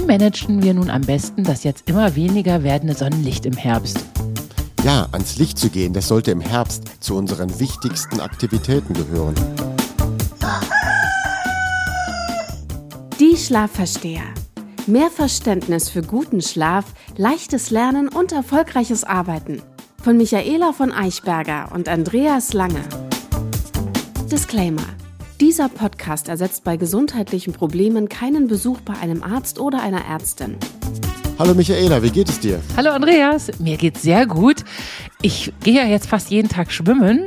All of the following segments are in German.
Wie managen wir nun am besten das jetzt immer weniger werdende Sonnenlicht im Herbst? Ja, ans Licht zu gehen, das sollte im Herbst zu unseren wichtigsten Aktivitäten gehören. Die Schlafversteher. Mehr Verständnis für guten Schlaf, leichtes Lernen und erfolgreiches Arbeiten. Von Michaela von Eichberger und Andreas Lange. Disclaimer. Dieser Podcast ersetzt bei gesundheitlichen Problemen keinen Besuch bei einem Arzt oder einer Ärztin. Hallo Michaela, wie geht es dir? Hallo Andreas, mir geht's sehr gut. Ich gehe ja jetzt fast jeden Tag schwimmen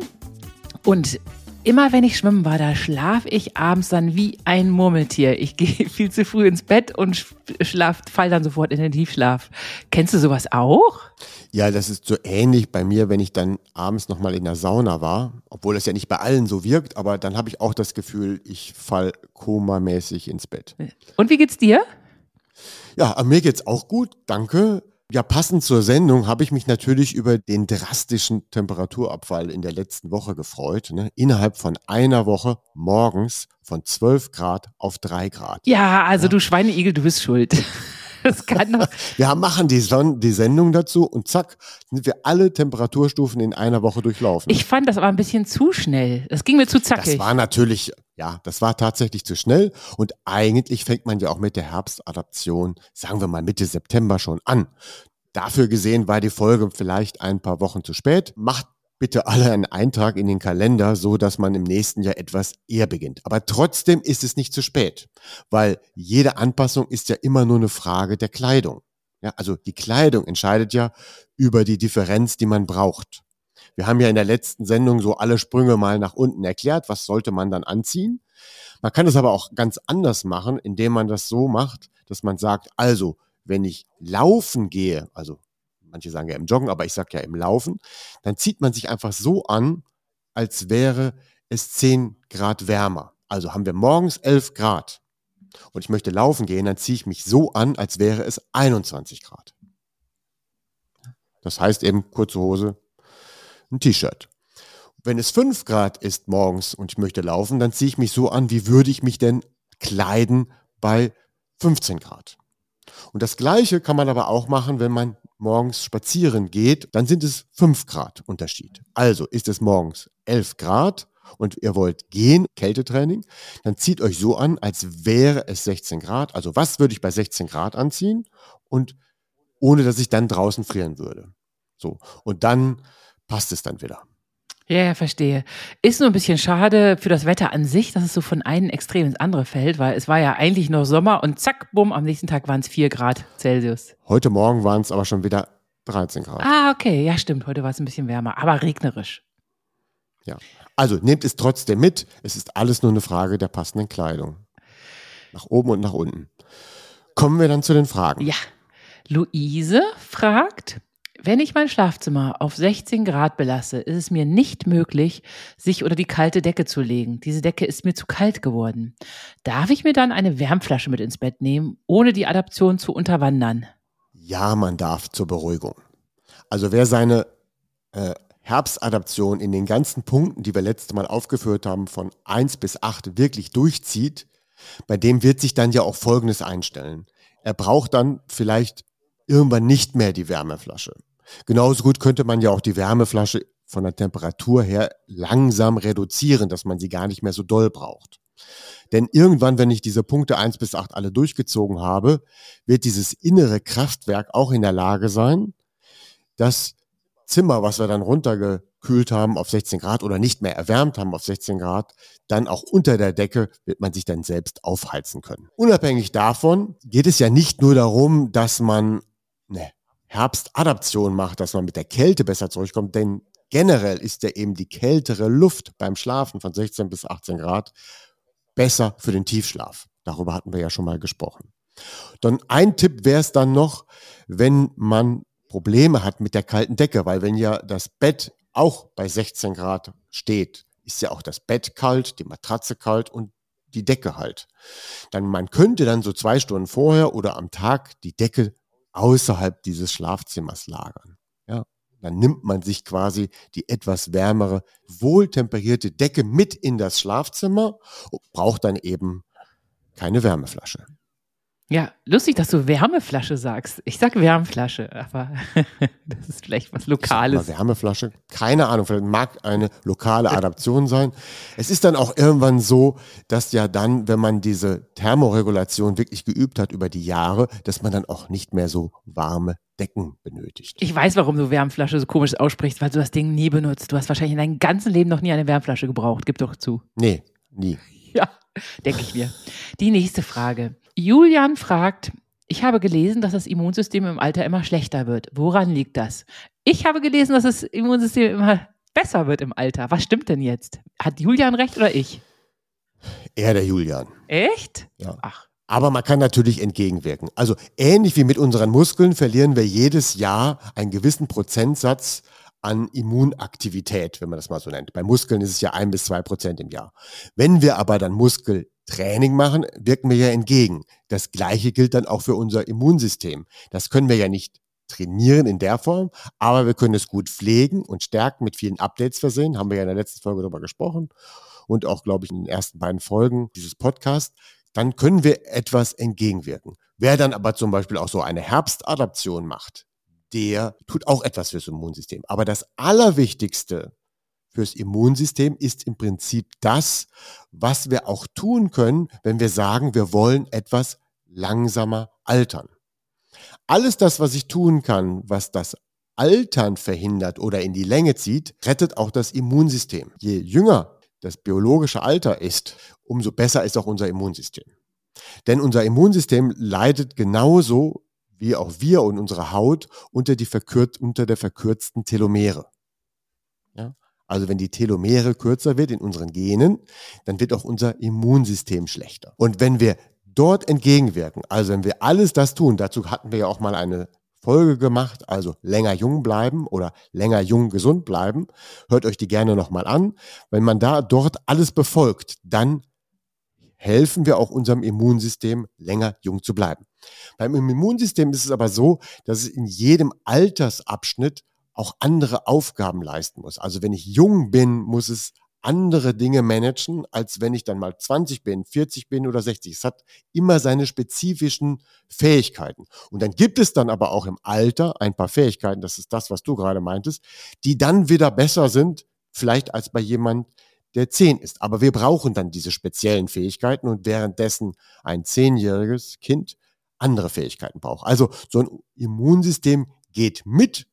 und immer wenn ich schwimmen war, da schlafe ich abends dann wie ein Murmeltier. Ich gehe viel zu früh ins Bett und schlaf, fall dann sofort in den Tiefschlaf. Kennst du sowas auch? Ja, das ist so ähnlich bei mir, wenn ich dann abends nochmal in der Sauna war, obwohl das ja nicht bei allen so wirkt, aber dann habe ich auch das Gefühl, ich fall komamäßig ins Bett. Und wie geht's dir? Ja, mir geht's auch gut, danke. Ja, passend zur Sendung habe ich mich natürlich über den drastischen Temperaturabfall in der letzten Woche gefreut. Ne? Innerhalb von einer Woche morgens von 12 Grad auf 3 Grad. Ja, also ja. du Schweineigel, du bist schuld. Das kann doch. Wir machen die, Son die Sendung dazu und zack, sind wir alle Temperaturstufen in einer Woche durchlaufen. Ich fand das aber ein bisschen zu schnell. Das ging mir zu zackig. Das war natürlich, ja, das war tatsächlich zu schnell. Und eigentlich fängt man ja auch mit der Herbstadaption, sagen wir mal Mitte September schon an. Dafür gesehen war die Folge vielleicht ein paar Wochen zu spät. Macht bitte alle einen Eintrag in den Kalender, so dass man im nächsten Jahr etwas eher beginnt. Aber trotzdem ist es nicht zu spät, weil jede Anpassung ist ja immer nur eine Frage der Kleidung. Ja, also die Kleidung entscheidet ja über die Differenz, die man braucht. Wir haben ja in der letzten Sendung so alle Sprünge mal nach unten erklärt, was sollte man dann anziehen. Man kann es aber auch ganz anders machen, indem man das so macht, dass man sagt, also, wenn ich laufen gehe, also manche sagen ja im Joggen, aber ich sage ja im Laufen, dann zieht man sich einfach so an, als wäre es 10 Grad wärmer. Also haben wir morgens 11 Grad und ich möchte laufen gehen, dann ziehe ich mich so an, als wäre es 21 Grad. Das heißt eben kurze Hose, ein T-Shirt. Wenn es 5 Grad ist morgens und ich möchte laufen, dann ziehe ich mich so an, wie würde ich mich denn kleiden bei 15 Grad. Und das Gleiche kann man aber auch machen, wenn man morgens spazieren geht, dann sind es 5 Grad Unterschied. Also ist es morgens 11 Grad und ihr wollt gehen, Kältetraining, dann zieht euch so an, als wäre es 16 Grad. Also was würde ich bei 16 Grad anziehen und ohne dass ich dann draußen frieren würde. So. Und dann passt es dann wieder. Ja, ja, verstehe. Ist nur ein bisschen schade für das Wetter an sich, dass es so von einem Extrem ins andere fällt, weil es war ja eigentlich noch Sommer und zack, bumm, am nächsten Tag waren es 4 Grad Celsius. Heute Morgen waren es aber schon wieder 13 Grad. Ah, okay, ja, stimmt. Heute war es ein bisschen wärmer, aber regnerisch. Ja. Also nehmt es trotzdem mit. Es ist alles nur eine Frage der passenden Kleidung. Nach oben und nach unten. Kommen wir dann zu den Fragen. Ja. Luise fragt, wenn ich mein Schlafzimmer auf 16 Grad belasse, ist es mir nicht möglich, sich unter die kalte Decke zu legen. Diese Decke ist mir zu kalt geworden. Darf ich mir dann eine Wärmflasche mit ins Bett nehmen, ohne die Adaption zu unterwandern? Ja, man darf zur Beruhigung. Also wer seine äh, Herbstadaption in den ganzen Punkten, die wir letztes Mal aufgeführt haben, von 1 bis 8 wirklich durchzieht, bei dem wird sich dann ja auch Folgendes einstellen. Er braucht dann vielleicht irgendwann nicht mehr die Wärmeflasche. Genauso gut könnte man ja auch die Wärmeflasche von der Temperatur her langsam reduzieren, dass man sie gar nicht mehr so doll braucht. Denn irgendwann, wenn ich diese Punkte eins bis acht alle durchgezogen habe, wird dieses innere Kraftwerk auch in der Lage sein, das Zimmer, was wir dann runtergekühlt haben auf 16 Grad oder nicht mehr erwärmt haben auf 16 Grad, dann auch unter der Decke wird man sich dann selbst aufheizen können. Unabhängig davon geht es ja nicht nur darum, dass man eine Herbstadaption macht, dass man mit der Kälte besser zurückkommt, denn generell ist ja eben die kältere Luft beim Schlafen von 16 bis 18 Grad besser für den Tiefschlaf. Darüber hatten wir ja schon mal gesprochen. Dann ein Tipp wäre es dann noch, wenn man Probleme hat mit der kalten Decke, weil wenn ja das Bett auch bei 16 Grad steht, ist ja auch das Bett kalt, die Matratze kalt und die Decke halt. Dann man könnte dann so zwei Stunden vorher oder am Tag die Decke außerhalb dieses Schlafzimmers lagern. Ja, dann nimmt man sich quasi die etwas wärmere, wohltemperierte Decke mit in das Schlafzimmer und braucht dann eben keine Wärmeflasche. Ja, lustig, dass du Wärmeflasche sagst. Ich sag Wärmflasche, aber das ist vielleicht was Lokales. Ich sag mal Wärmeflasche, keine Ahnung, vielleicht mag eine lokale Adaption sein. Es ist dann auch irgendwann so, dass ja dann, wenn man diese Thermoregulation wirklich geübt hat über die Jahre, dass man dann auch nicht mehr so warme Decken benötigt. Ich weiß, warum du Wärmflasche so komisch aussprichst, weil du das Ding nie benutzt. Du hast wahrscheinlich in deinem ganzen Leben noch nie eine Wärmflasche gebraucht. Gib doch zu. Nee, nie. Ja, denke ich mir. Die nächste Frage. Julian fragt, ich habe gelesen, dass das Immunsystem im Alter immer schlechter wird. Woran liegt das? Ich habe gelesen, dass das Immunsystem immer besser wird im Alter. Was stimmt denn jetzt? Hat Julian recht oder ich? Eher der Julian. Echt? Ja. Ach. Aber man kann natürlich entgegenwirken. Also ähnlich wie mit unseren Muskeln verlieren wir jedes Jahr einen gewissen Prozentsatz an Immunaktivität, wenn man das mal so nennt. Bei Muskeln ist es ja ein bis zwei Prozent im Jahr. Wenn wir aber dann Muskeltraining machen, wirken wir ja entgegen. Das Gleiche gilt dann auch für unser Immunsystem. Das können wir ja nicht trainieren in der Form, aber wir können es gut pflegen und stärken, mit vielen Updates versehen. Haben wir ja in der letzten Folge darüber gesprochen und auch, glaube ich, in den ersten beiden Folgen dieses Podcasts. Dann können wir etwas entgegenwirken. Wer dann aber zum Beispiel auch so eine Herbstadaption macht, der tut auch etwas fürs Immunsystem. Aber das Allerwichtigste fürs Immunsystem ist im Prinzip das, was wir auch tun können, wenn wir sagen, wir wollen etwas langsamer altern. Alles das, was ich tun kann, was das Altern verhindert oder in die Länge zieht, rettet auch das Immunsystem. Je jünger das biologische Alter ist, umso besser ist auch unser Immunsystem. Denn unser Immunsystem leidet genauso wie auch wir und unsere Haut unter, die verkürzt, unter der verkürzten Telomere. Also wenn die Telomere kürzer wird in unseren Genen, dann wird auch unser Immunsystem schlechter. Und wenn wir dort entgegenwirken, also wenn wir alles das tun, dazu hatten wir ja auch mal eine Folge gemacht, also länger jung bleiben oder länger jung gesund bleiben, hört euch die gerne nochmal an. Wenn man da dort alles befolgt, dann helfen wir auch unserem Immunsystem, länger jung zu bleiben. Beim Immunsystem ist es aber so, dass es in jedem Altersabschnitt auch andere Aufgaben leisten muss. Also wenn ich jung bin, muss es andere Dinge managen, als wenn ich dann mal 20 bin, 40 bin oder 60. Es hat immer seine spezifischen Fähigkeiten. Und dann gibt es dann aber auch im Alter ein paar Fähigkeiten, das ist das, was du gerade meintest, die dann wieder besser sind, vielleicht als bei jemand, der zehn ist. Aber wir brauchen dann diese speziellen Fähigkeiten und währenddessen ein zehnjähriges Kind andere Fähigkeiten braucht. Also so ein Immunsystem geht mit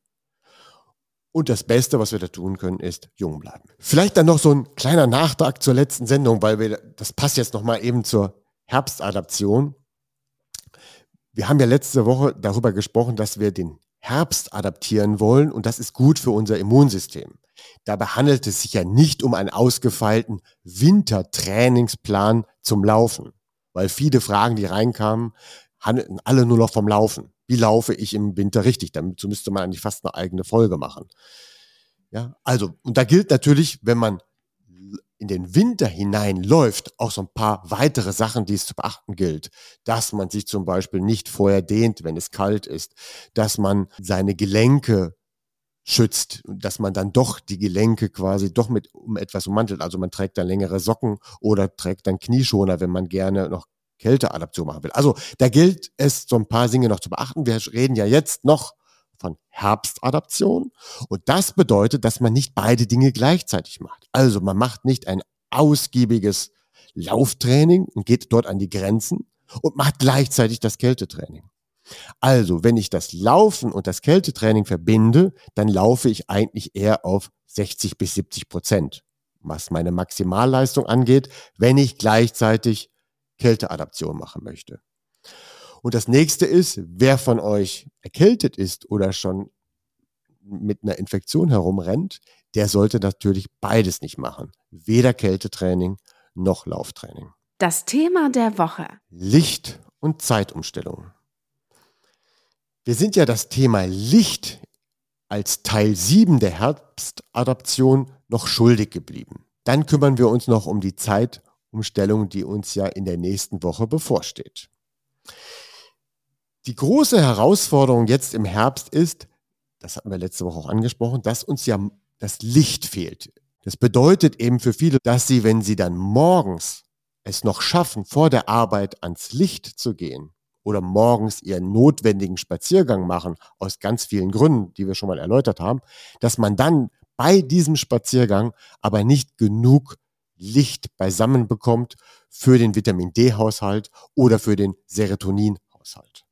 und das Beste, was wir da tun können, ist jung bleiben. Vielleicht dann noch so ein kleiner Nachtrag zur letzten Sendung, weil wir, das passt jetzt nochmal eben zur Herbstadaption. Wir haben ja letzte Woche darüber gesprochen, dass wir den Herbst adaptieren wollen und das ist gut für unser Immunsystem. Dabei handelt es sich ja nicht um einen ausgefeilten Wintertrainingsplan zum Laufen, weil viele Fragen, die reinkamen, handelten alle nur noch vom Laufen. Wie laufe ich im Winter richtig? Dazu müsste man eigentlich fast eine eigene Folge machen. Ja, also, und da gilt natürlich, wenn man in den Winter hineinläuft, auch so ein paar weitere Sachen, die es zu beachten gilt. Dass man sich zum Beispiel nicht vorher dehnt, wenn es kalt ist, dass man seine Gelenke schützt, dass man dann doch die Gelenke quasi doch mit um etwas ummantelt. Also man trägt dann längere Socken oder trägt dann Knieschoner, wenn man gerne noch Kälteadaption machen will. Also da gilt es, so ein paar Dinge noch zu beachten. Wir reden ja jetzt noch von Herbstadaption und das bedeutet, dass man nicht beide Dinge gleichzeitig macht. Also man macht nicht ein ausgiebiges Lauftraining und geht dort an die Grenzen und macht gleichzeitig das Kältetraining. Also, wenn ich das Laufen und das Kältetraining verbinde, dann laufe ich eigentlich eher auf 60 bis 70 Prozent, was meine Maximalleistung angeht, wenn ich gleichzeitig Kälteadaption machen möchte. Und das nächste ist, wer von euch erkältet ist oder schon mit einer Infektion herumrennt, der sollte natürlich beides nicht machen. Weder Kältetraining noch Lauftraining. Das Thema der Woche. Licht- und Zeitumstellung. Wir sind ja das Thema Licht als Teil 7 der Herbstadaption noch schuldig geblieben. Dann kümmern wir uns noch um die Zeitumstellung, die uns ja in der nächsten Woche bevorsteht. Die große Herausforderung jetzt im Herbst ist, das hatten wir letzte Woche auch angesprochen, dass uns ja das Licht fehlt. Das bedeutet eben für viele, dass sie, wenn sie dann morgens es noch schaffen, vor der Arbeit ans Licht zu gehen, oder morgens ihren notwendigen Spaziergang machen, aus ganz vielen Gründen, die wir schon mal erläutert haben, dass man dann bei diesem Spaziergang aber nicht genug Licht beisammen bekommt für den Vitamin D-Haushalt oder für den Serotonin-Haushalt.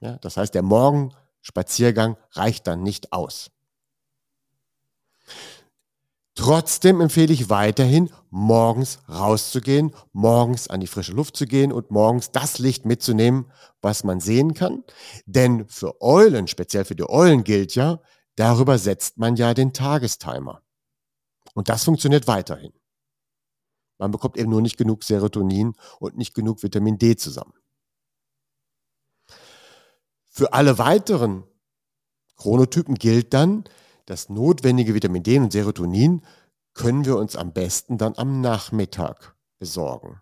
Ja, das heißt, der Morgenspaziergang reicht dann nicht aus. Trotzdem empfehle ich weiterhin, morgens rauszugehen, morgens an die frische Luft zu gehen und morgens das Licht mitzunehmen, was man sehen kann. Denn für Eulen, speziell für die Eulen gilt ja, darüber setzt man ja den Tagestimer. Und das funktioniert weiterhin. Man bekommt eben nur nicht genug Serotonin und nicht genug Vitamin D zusammen. Für alle weiteren Chronotypen gilt dann, das notwendige Vitamin D und Serotonin können wir uns am besten dann am Nachmittag besorgen.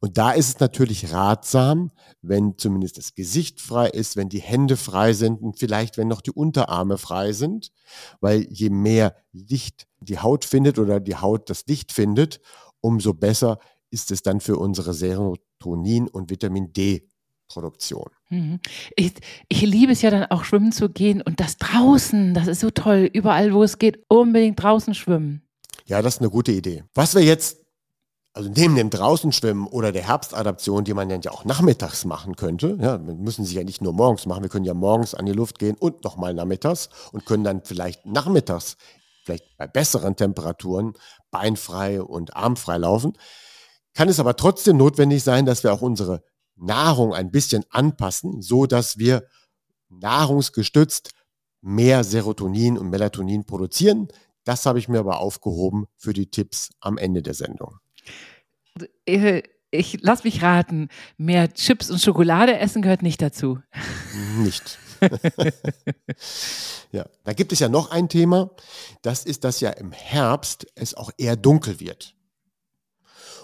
Und da ist es natürlich ratsam, wenn zumindest das Gesicht frei ist, wenn die Hände frei sind und vielleicht wenn noch die Unterarme frei sind, weil je mehr Licht die Haut findet oder die Haut das Licht findet, umso besser ist es dann für unsere Serotonin und Vitamin D Produktion. Mhm. Ich, ich liebe es ja dann auch schwimmen zu gehen und das draußen, das ist so toll. Überall, wo es geht, unbedingt draußen schwimmen. Ja, das ist eine gute Idee. Was wir jetzt, also neben dem draußen schwimmen oder der Herbstadaption, die man ja auch nachmittags machen könnte, ja, wir müssen sie ja nicht nur morgens machen, wir können ja morgens an die Luft gehen und nochmal nachmittags und können dann vielleicht nachmittags, vielleicht bei besseren Temperaturen, beinfrei und armfrei laufen. Kann es aber trotzdem notwendig sein, dass wir auch unsere Nahrung ein bisschen anpassen, so dass wir nahrungsgestützt mehr Serotonin und Melatonin produzieren. Das habe ich mir aber aufgehoben für die Tipps am Ende der Sendung. Ich lass mich raten, mehr Chips und Schokolade essen gehört nicht dazu. Nicht. ja, da gibt es ja noch ein Thema. Das ist, dass ja im Herbst es auch eher dunkel wird.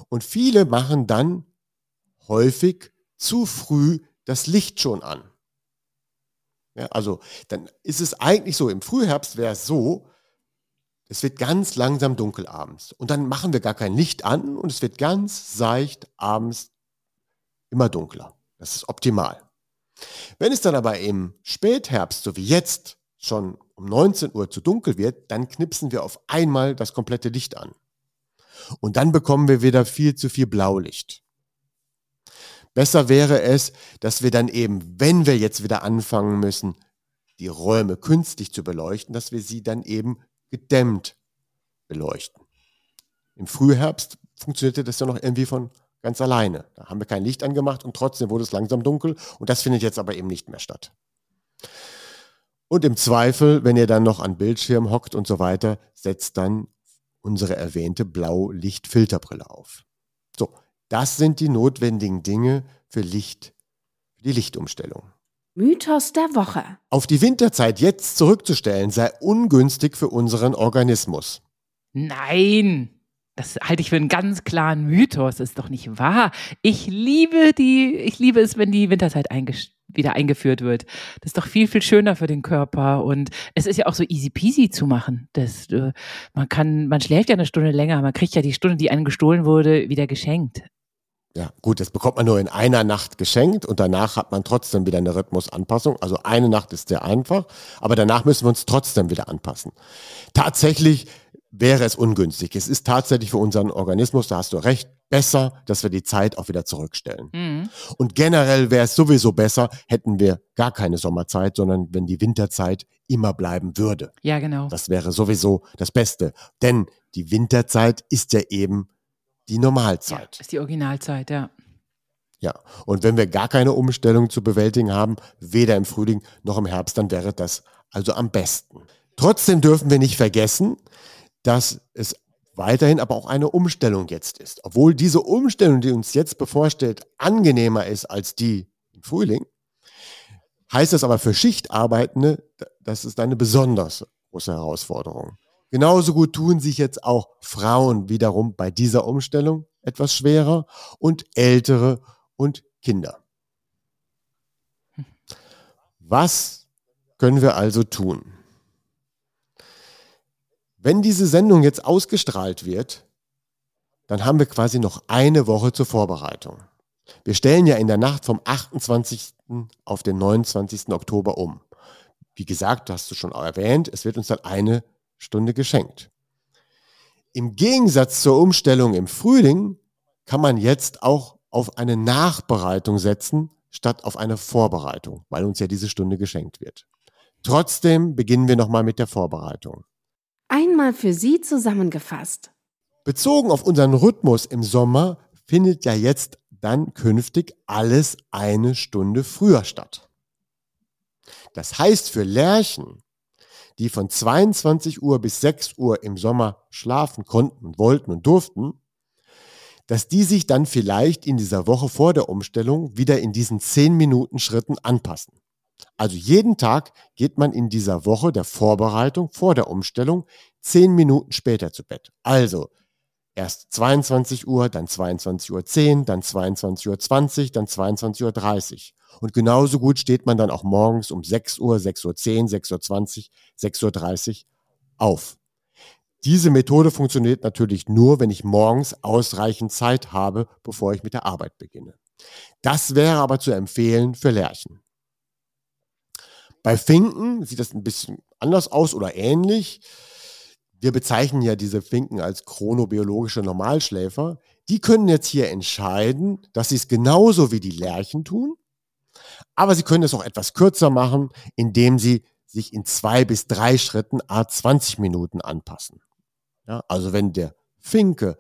Und viele machen dann häufig zu früh das Licht schon an. Ja, also dann ist es eigentlich so, im Frühherbst wäre es so, es wird ganz langsam dunkel abends. Und dann machen wir gar kein Licht an und es wird ganz seicht abends immer dunkler. Das ist optimal. Wenn es dann aber im Spätherbst, so wie jetzt, schon um 19 Uhr zu dunkel wird, dann knipsen wir auf einmal das komplette Licht an. Und dann bekommen wir wieder viel zu viel Blaulicht. Besser wäre es, dass wir dann eben, wenn wir jetzt wieder anfangen müssen, die Räume künstlich zu beleuchten, dass wir sie dann eben gedämmt beleuchten. Im Frühherbst funktionierte das ja noch irgendwie von ganz alleine. Da haben wir kein Licht angemacht und trotzdem wurde es langsam dunkel und das findet jetzt aber eben nicht mehr statt. Und im Zweifel, wenn ihr dann noch an Bildschirm hockt und so weiter, setzt dann unsere erwähnte Blaulichtfilterbrille auf. So, das sind die notwendigen Dinge für Licht, für die Lichtumstellung. Mythos der Woche. Auf die Winterzeit jetzt zurückzustellen sei ungünstig für unseren Organismus. Nein, das halte ich für einen ganz klaren Mythos. Das ist doch nicht wahr. Ich liebe die, ich liebe es, wenn die Winterzeit wieder eingeführt wird. Das ist doch viel, viel schöner für den Körper. Und es ist ja auch so easy peasy zu machen. Das, äh, man kann, man schläft ja eine Stunde länger. Man kriegt ja die Stunde, die einem gestohlen wurde, wieder geschenkt. Ja, gut, das bekommt man nur in einer Nacht geschenkt und danach hat man trotzdem wieder eine Rhythmusanpassung. Also eine Nacht ist sehr einfach, aber danach müssen wir uns trotzdem wieder anpassen. Tatsächlich wäre es ungünstig. Es ist tatsächlich für unseren Organismus, da hast du recht, besser, dass wir die Zeit auch wieder zurückstellen. Mhm. Und generell wäre es sowieso besser, hätten wir gar keine Sommerzeit, sondern wenn die Winterzeit immer bleiben würde. Ja, genau. Das wäre sowieso das Beste. Denn die Winterzeit ist ja eben die Normalzeit. Ja, ist die Originalzeit, ja. Ja, und wenn wir gar keine Umstellung zu bewältigen haben, weder im Frühling noch im Herbst, dann wäre das also am besten. Trotzdem dürfen wir nicht vergessen, dass es weiterhin aber auch eine Umstellung jetzt ist. Obwohl diese Umstellung, die uns jetzt bevorsteht, angenehmer ist als die im Frühling, heißt das aber für Schichtarbeitende, das ist eine besonders große Herausforderung. Genauso gut tun sich jetzt auch Frauen wiederum bei dieser Umstellung etwas schwerer und ältere und Kinder. Was können wir also tun? Wenn diese Sendung jetzt ausgestrahlt wird, dann haben wir quasi noch eine Woche zur Vorbereitung. Wir stellen ja in der Nacht vom 28. auf den 29. Oktober um. Wie gesagt, hast du schon erwähnt, es wird uns dann eine Stunde geschenkt. Im Gegensatz zur Umstellung im Frühling kann man jetzt auch auf eine Nachbereitung setzen, statt auf eine Vorbereitung, weil uns ja diese Stunde geschenkt wird. Trotzdem beginnen wir nochmal mit der Vorbereitung. Einmal für Sie zusammengefasst. Bezogen auf unseren Rhythmus im Sommer findet ja jetzt dann künftig alles eine Stunde früher statt. Das heißt für Lerchen, die von 22 Uhr bis 6 Uhr im Sommer schlafen konnten, wollten und durften, dass die sich dann vielleicht in dieser Woche vor der Umstellung wieder in diesen 10 Minuten Schritten anpassen. Also jeden Tag geht man in dieser Woche der Vorbereitung vor der Umstellung 10 Minuten später zu Bett. Also erst 22 Uhr, dann 22.10 Uhr, dann 22.20 Uhr, dann 22.30 Uhr. Und genauso gut steht man dann auch morgens um 6 Uhr, 6.10 Uhr, 6.20 Uhr, 6.30 Uhr auf. Diese Methode funktioniert natürlich nur, wenn ich morgens ausreichend Zeit habe, bevor ich mit der Arbeit beginne. Das wäre aber zu empfehlen für Lerchen. Bei Finken sieht das ein bisschen anders aus oder ähnlich. Wir bezeichnen ja diese Finken als chronobiologische Normalschläfer. Die können jetzt hier entscheiden, dass sie es genauso wie die Lerchen tun, aber sie können es auch etwas kürzer machen, indem sie sich in zwei bis drei Schritten a 20 Minuten anpassen. Ja, also wenn der Finke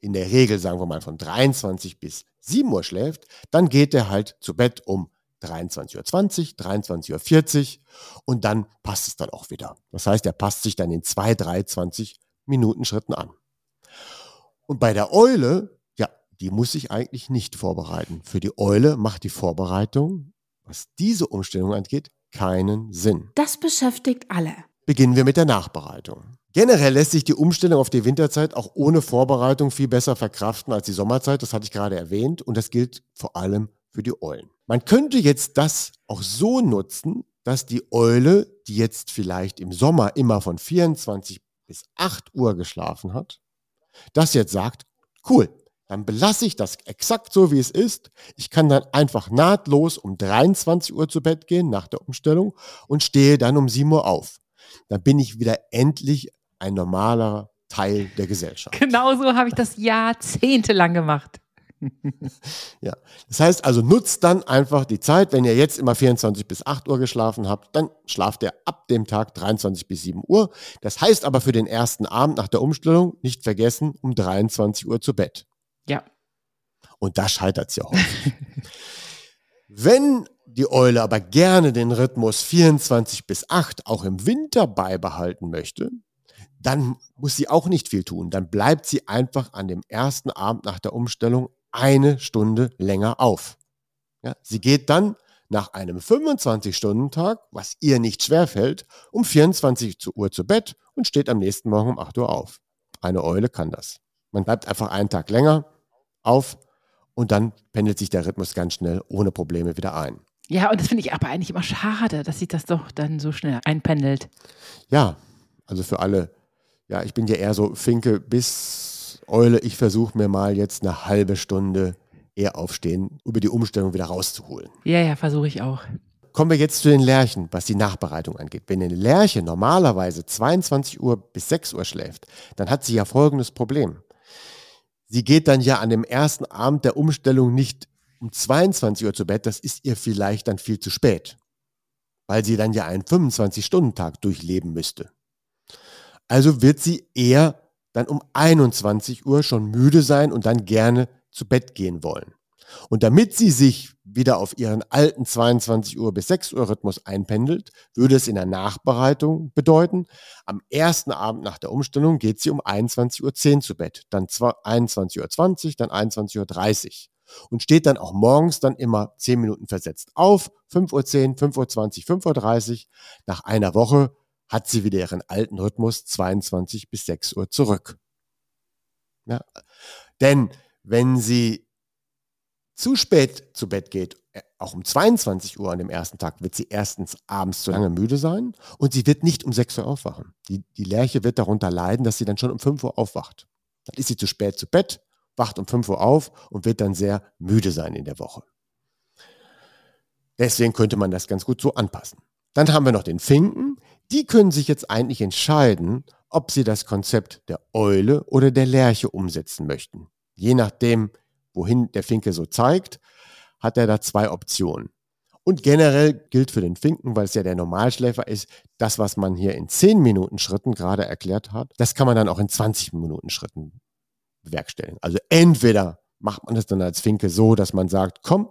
in der Regel, sagen wir mal, von 23 bis 7 Uhr schläft, dann geht er halt zu Bett um 23.20 Uhr, 23.40 Uhr und dann passt es dann auch wieder. Das heißt, er passt sich dann in zwei, drei, 20 Minuten Schritten an. Und bei der Eule, ja, die muss sich eigentlich nicht vorbereiten. Für die Eule macht die Vorbereitung, was diese Umstellung angeht, keinen Sinn. Das beschäftigt alle. Beginnen wir mit der Nachbereitung. Generell lässt sich die Umstellung auf die Winterzeit auch ohne Vorbereitung viel besser verkraften als die Sommerzeit. Das hatte ich gerade erwähnt. Und das gilt vor allem für die Eulen. Man könnte jetzt das auch so nutzen, dass die Eule, die jetzt vielleicht im Sommer immer von 24 bis 8 Uhr geschlafen hat, das jetzt sagt, cool, dann belasse ich das exakt so, wie es ist. Ich kann dann einfach nahtlos um 23 Uhr zu Bett gehen nach der Umstellung und stehe dann um 7 Uhr auf. Dann bin ich wieder endlich ein normaler Teil der Gesellschaft. Genauso habe ich das jahrzehntelang gemacht. ja, das heißt also, nutzt dann einfach die Zeit, wenn ihr jetzt immer 24 bis 8 Uhr geschlafen habt, dann schlaft ihr ab dem Tag 23 bis 7 Uhr. Das heißt aber für den ersten Abend nach der Umstellung nicht vergessen, um 23 Uhr zu Bett. Ja. Und da scheitert es ja häufig. wenn die Eule aber gerne den Rhythmus 24 bis 8 auch im Winter beibehalten möchte, dann muss sie auch nicht viel tun. Dann bleibt sie einfach an dem ersten Abend nach der Umstellung eine Stunde länger auf. Ja, sie geht dann nach einem 25-Stunden-Tag, was ihr nicht schwerfällt, um 24 Uhr zu Bett und steht am nächsten Morgen um 8 Uhr auf. Eine Eule kann das. Man bleibt einfach einen Tag länger auf und dann pendelt sich der Rhythmus ganz schnell ohne Probleme wieder ein. Ja, und das finde ich aber eigentlich immer schade, dass sich das doch dann so schnell einpendelt. Ja, also für alle, ja, ich bin ja eher so Finke bis Eule, ich versuche mir mal jetzt eine halbe Stunde eher aufstehen, über die Umstellung wieder rauszuholen. Ja, ja, versuche ich auch. Kommen wir jetzt zu den Lerchen, was die Nachbereitung angeht. Wenn eine Lerche normalerweise 22 Uhr bis 6 Uhr schläft, dann hat sie ja folgendes Problem. Sie geht dann ja an dem ersten Abend der Umstellung nicht um 22 Uhr zu Bett, das ist ihr vielleicht dann viel zu spät, weil sie dann ja einen 25-Stunden-Tag durchleben müsste. Also wird sie eher dann um 21 Uhr schon müde sein und dann gerne zu Bett gehen wollen. Und damit sie sich wieder auf ihren alten 22 Uhr bis 6 Uhr Rhythmus einpendelt, würde es in der Nachbereitung bedeuten, am ersten Abend nach der Umstellung geht sie um 21.10 Uhr zu Bett, dann 21.20 Uhr, dann 21.30 Uhr und steht dann auch morgens dann immer 10 Minuten versetzt auf, 5.10 Uhr, 5.20 Uhr, 5.30 Uhr. Nach einer Woche hat sie wieder ihren alten Rhythmus 22 bis 6 Uhr zurück. Ja. Denn wenn sie zu spät zu Bett geht, äh, auch um 22 Uhr an dem ersten Tag, wird sie erstens abends zu lange müde sein und sie wird nicht um 6 Uhr aufwachen. Die, die Lerche wird darunter leiden, dass sie dann schon um 5 Uhr aufwacht. Dann ist sie zu spät zu Bett wacht um 5 Uhr auf und wird dann sehr müde sein in der Woche. Deswegen könnte man das ganz gut so anpassen. Dann haben wir noch den Finken. Die können sich jetzt eigentlich entscheiden, ob sie das Konzept der Eule oder der Lerche umsetzen möchten. Je nachdem, wohin der Finke so zeigt, hat er da zwei Optionen. Und generell gilt für den Finken, weil es ja der Normalschläfer ist, das, was man hier in 10 Minuten Schritten gerade erklärt hat, das kann man dann auch in 20 Minuten Schritten bewerkstelligen. Also entweder macht man es dann als Finke so, dass man sagt, komm,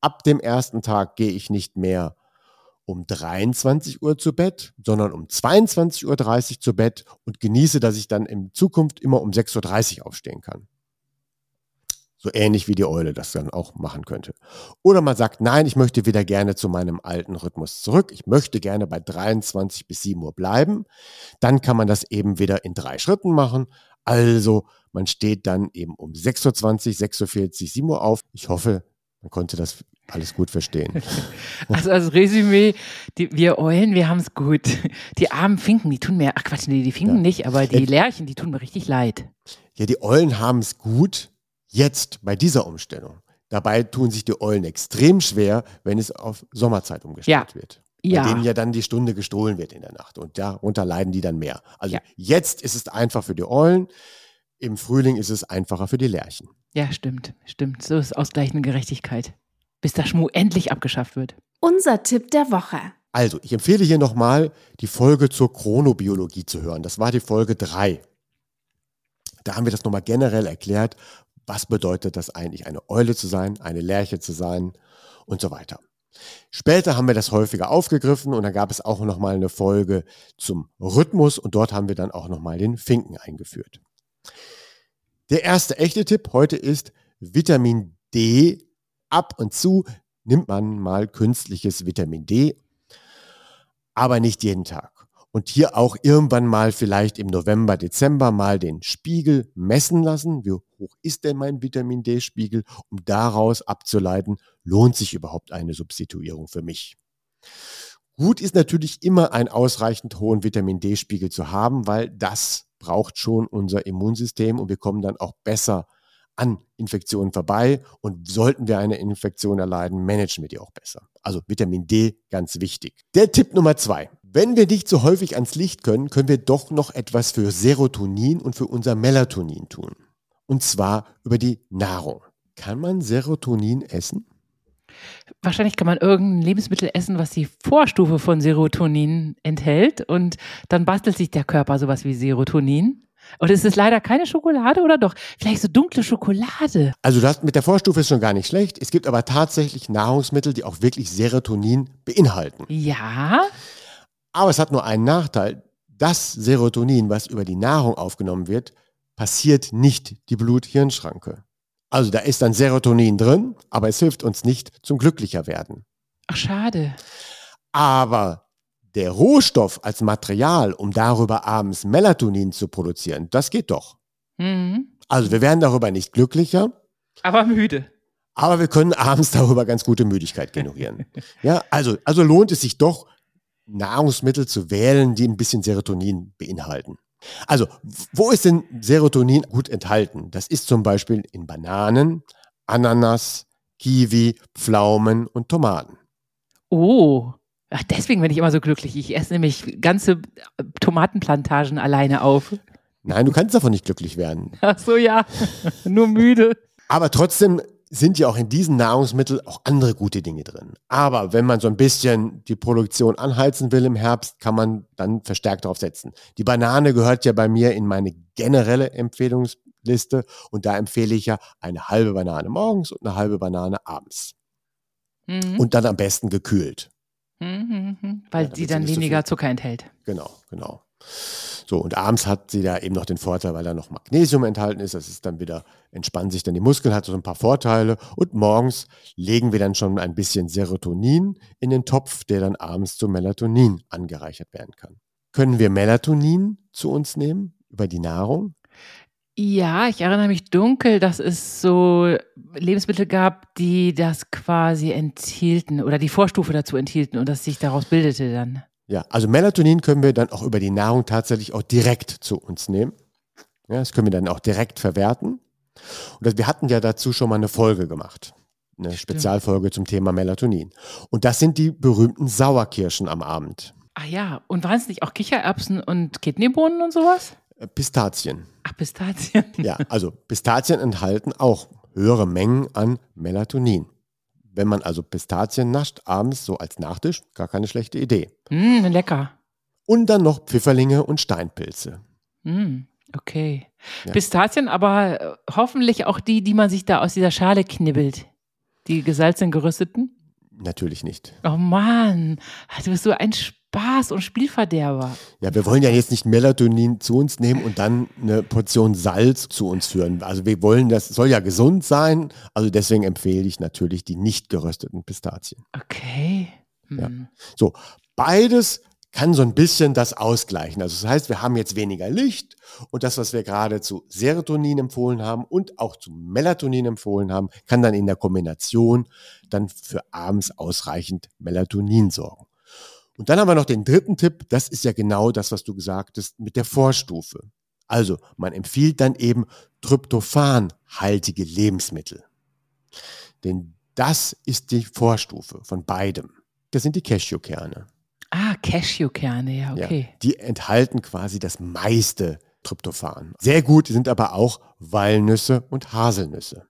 ab dem ersten Tag gehe ich nicht mehr um 23 Uhr zu Bett, sondern um 22.30 Uhr zu Bett und genieße, dass ich dann in Zukunft immer um 6.30 Uhr aufstehen kann. So ähnlich wie die Eule das dann auch machen könnte. Oder man sagt, nein, ich möchte wieder gerne zu meinem alten Rhythmus zurück. Ich möchte gerne bei 23 bis 7 Uhr bleiben. Dann kann man das eben wieder in drei Schritten machen. Also man steht dann eben um 6.20 Uhr, 6.40 Uhr, 7 Uhr auf. Ich hoffe, man konnte das alles gut verstehen. Also als Resümee, die, wir Eulen, wir haben es gut. Die armen Finken, die tun mir, ach Quatsch, nee, die Finken ja. nicht, aber die Lerchen, die tun mir richtig leid. Ja, die Eulen haben es gut, Jetzt, bei dieser Umstellung. Dabei tun sich die Eulen extrem schwer, wenn es auf Sommerzeit umgestellt ja. wird. Bei ja. denen ja dann die Stunde gestohlen wird in der Nacht. Und darunter leiden die dann mehr. Also ja. jetzt ist es einfach für die Eulen. Im Frühling ist es einfacher für die Lerchen. Ja, stimmt, stimmt. So ist ausgleichende Gerechtigkeit. Bis der Schmuh endlich abgeschafft wird. Unser Tipp der Woche. Also, ich empfehle hier nochmal die Folge zur Chronobiologie zu hören. Das war die Folge 3. Da haben wir das nochmal generell erklärt, was bedeutet das eigentlich, eine Eule zu sein, eine Lerche zu sein und so weiter. Später haben wir das häufiger aufgegriffen und dann gab es auch nochmal eine Folge zum Rhythmus und dort haben wir dann auch nochmal den Finken eingeführt. Der erste echte Tipp heute ist Vitamin D. Ab und zu nimmt man mal künstliches Vitamin D, aber nicht jeden Tag und hier auch irgendwann mal vielleicht im November, Dezember mal den Spiegel messen lassen. Wie hoch ist denn mein Vitamin D-Spiegel, um daraus abzuleiten, lohnt sich überhaupt eine Substituierung für mich? Gut ist natürlich immer einen ausreichend hohen Vitamin D-Spiegel zu haben, weil das braucht schon unser Immunsystem und wir kommen dann auch besser an Infektionen vorbei und sollten wir eine Infektion erleiden, managen wir die auch besser. Also Vitamin D ganz wichtig. Der Tipp Nummer zwei. Wenn wir nicht so häufig ans Licht können, können wir doch noch etwas für Serotonin und für unser Melatonin tun. Und zwar über die Nahrung. Kann man Serotonin essen? Wahrscheinlich kann man irgendein Lebensmittel essen, was die Vorstufe von Serotonin enthält und dann bastelt sich der Körper sowas wie Serotonin. Und es ist leider keine Schokolade oder doch? Vielleicht so dunkle Schokolade. Also das mit der Vorstufe ist schon gar nicht schlecht. Es gibt aber tatsächlich Nahrungsmittel, die auch wirklich Serotonin beinhalten. Ja. Aber es hat nur einen Nachteil. Das Serotonin, was über die Nahrung aufgenommen wird, passiert nicht die Blut-Hirn-Schranke. Also da ist dann Serotonin drin, aber es hilft uns nicht zum glücklicher werden. Ach, schade. Aber der Rohstoff als Material, um darüber abends Melatonin zu produzieren, das geht doch. Mhm. Also wir werden darüber nicht glücklicher. Aber müde. Aber wir können abends darüber ganz gute Müdigkeit generieren. ja, also, also lohnt es sich doch, Nahrungsmittel zu wählen, die ein bisschen Serotonin beinhalten. Also, wo ist denn Serotonin gut enthalten? Das ist zum Beispiel in Bananen, Ananas, Kiwi, Pflaumen und Tomaten. Oh, Ach, deswegen bin ich immer so glücklich. Ich esse nämlich ganze Tomatenplantagen alleine auf. Nein, du kannst davon nicht glücklich werden. Ach so, ja. Nur müde. Aber trotzdem sind ja auch in diesen Nahrungsmitteln auch andere gute Dinge drin. Aber wenn man so ein bisschen die Produktion anheizen will im Herbst, kann man dann verstärkt darauf setzen. Die Banane gehört ja bei mir in meine generelle Empfehlungsliste und da empfehle ich ja eine halbe Banane morgens und eine halbe Banane abends. Mhm. Und dann am besten gekühlt. Mhm, mhm. weil ja, sie dann weniger so Zucker enthält. Genau, genau. So, und abends hat sie da eben noch den Vorteil, weil da noch Magnesium enthalten ist. Das ist dann wieder, entspannen sich dann die Muskeln, hat so ein paar Vorteile. Und morgens legen wir dann schon ein bisschen Serotonin in den Topf, der dann abends zu Melatonin angereichert werden kann. Können wir Melatonin zu uns nehmen über die Nahrung? Ja, ich erinnere mich dunkel, dass es so Lebensmittel gab, die das quasi enthielten oder die Vorstufe dazu enthielten und das sich daraus bildete dann. Ja, also Melatonin können wir dann auch über die Nahrung tatsächlich auch direkt zu uns nehmen. Ja, das können wir dann auch direkt verwerten. Und das, wir hatten ja dazu schon mal eine Folge gemacht. Eine Stimmt. Spezialfolge zum Thema Melatonin. Und das sind die berühmten Sauerkirschen am Abend. Ah ja, und waren es nicht auch Kichererbsen und Kidneybohnen und sowas? Äh, Pistazien. Ach, Pistazien. Ja, also Pistazien enthalten auch höhere Mengen an Melatonin. Wenn man also Pistazien nascht, abends so als Nachtisch, gar keine schlechte Idee. Mm, lecker. Und dann noch Pfifferlinge und Steinpilze. Mm, okay. Ja. Pistazien, aber äh, hoffentlich auch die, die man sich da aus dieser Schale knibbelt. Die gesalzenen gerösteten. Natürlich nicht. Oh Mann, du bist so ein Spaß und Spielverderber. Ja, wir wollen ja jetzt nicht Melatonin zu uns nehmen und dann eine Portion Salz zu uns führen. Also wir wollen, das soll ja gesund sein. Also deswegen empfehle ich natürlich die nicht gerösteten Pistazien. Okay. Ja. Hm. So, beides kann so ein bisschen das ausgleichen. Also das heißt, wir haben jetzt weniger Licht und das, was wir gerade zu Serotonin empfohlen haben und auch zu Melatonin empfohlen haben, kann dann in der Kombination dann für abends ausreichend Melatonin sorgen. Und dann haben wir noch den dritten Tipp, das ist ja genau das, was du gesagt hast, mit der Vorstufe. Also man empfiehlt dann eben tryptophanhaltige Lebensmittel. Denn das ist die Vorstufe von beidem. Das sind die Cashewkerne. Ah, Cashewkerne, ja, okay. Ja, die enthalten quasi das meiste Tryptophan. Sehr gut sind aber auch Walnüsse und Haselnüsse.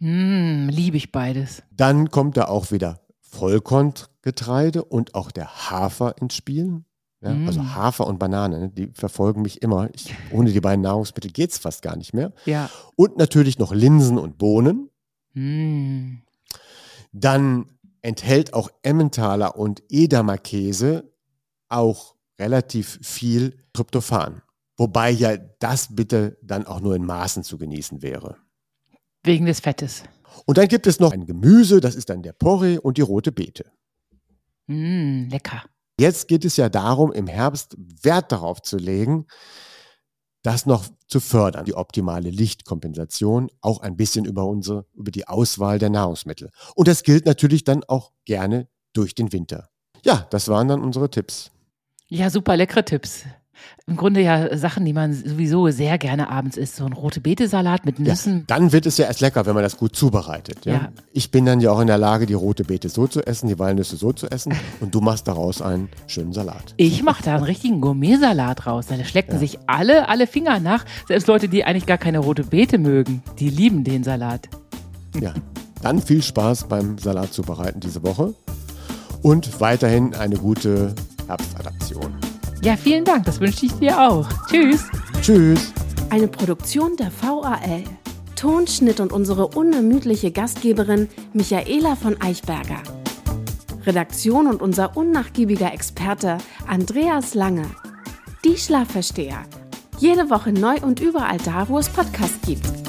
Hm, liebe ich beides. Dann kommt da auch wieder Vollkorngetreide und auch der Hafer ins Spiel. Ja, Mm. Also Hafer und Banane, ne, die verfolgen mich immer. Ich, ohne die beiden Nahrungsmittel geht es fast gar nicht mehr. Ja. Und natürlich noch Linsen und Bohnen. Hm. Dann enthält auch Emmentaler und Edamer Käse auch relativ viel Tryptophan. Wobei ja das bitte dann auch nur in Maßen zu genießen wäre. Wegen des Fettes. Und dann gibt es noch ein Gemüse, das ist dann der Porree und die rote Beete. Hm, lecker. Jetzt geht es ja darum, im Herbst Wert darauf zu legen, das noch zu fördern, die optimale Lichtkompensation, auch ein bisschen über unsere, über die Auswahl der Nahrungsmittel. Und das gilt natürlich dann auch gerne durch den Winter. Ja, das waren dann unsere Tipps. Ja, super leckere Tipps. Im Grunde ja Sachen, die man sowieso sehr gerne abends isst. So ein rote Beete-Salat mit Ja, Nüssen. dann wird es ja erst lecker, wenn man das gut zubereitet. Ja? Ja. Ich bin dann ja auch in der Lage, die rote Beete so zu essen, die Walnüsse so zu essen und du machst daraus einen schönen Salat. Ich mache da einen richtigen Gourmet-Salat raus. Da schlecken sich alle, alle Finger nach. Selbst Leute, die eigentlich gar keine rote Beete mögen, die lieben den Salat. Ja, dann viel Spaß beim Salat zubereiten diese Woche und weiterhin eine gute Herbstadaption. Ja, vielen Dank. Das wünsche ich dir auch. Tschüss. Tschüss. Eine Produktion der VAL. Tonschnitt und unsere unermüdliche Gastgeberin Michaela von Eichberger. Redaktion und unser unnachgiebiger Experte Andreas Lange. Die Schlafversteher. Jede Woche neu und überall da, wo es Podcasts gibt.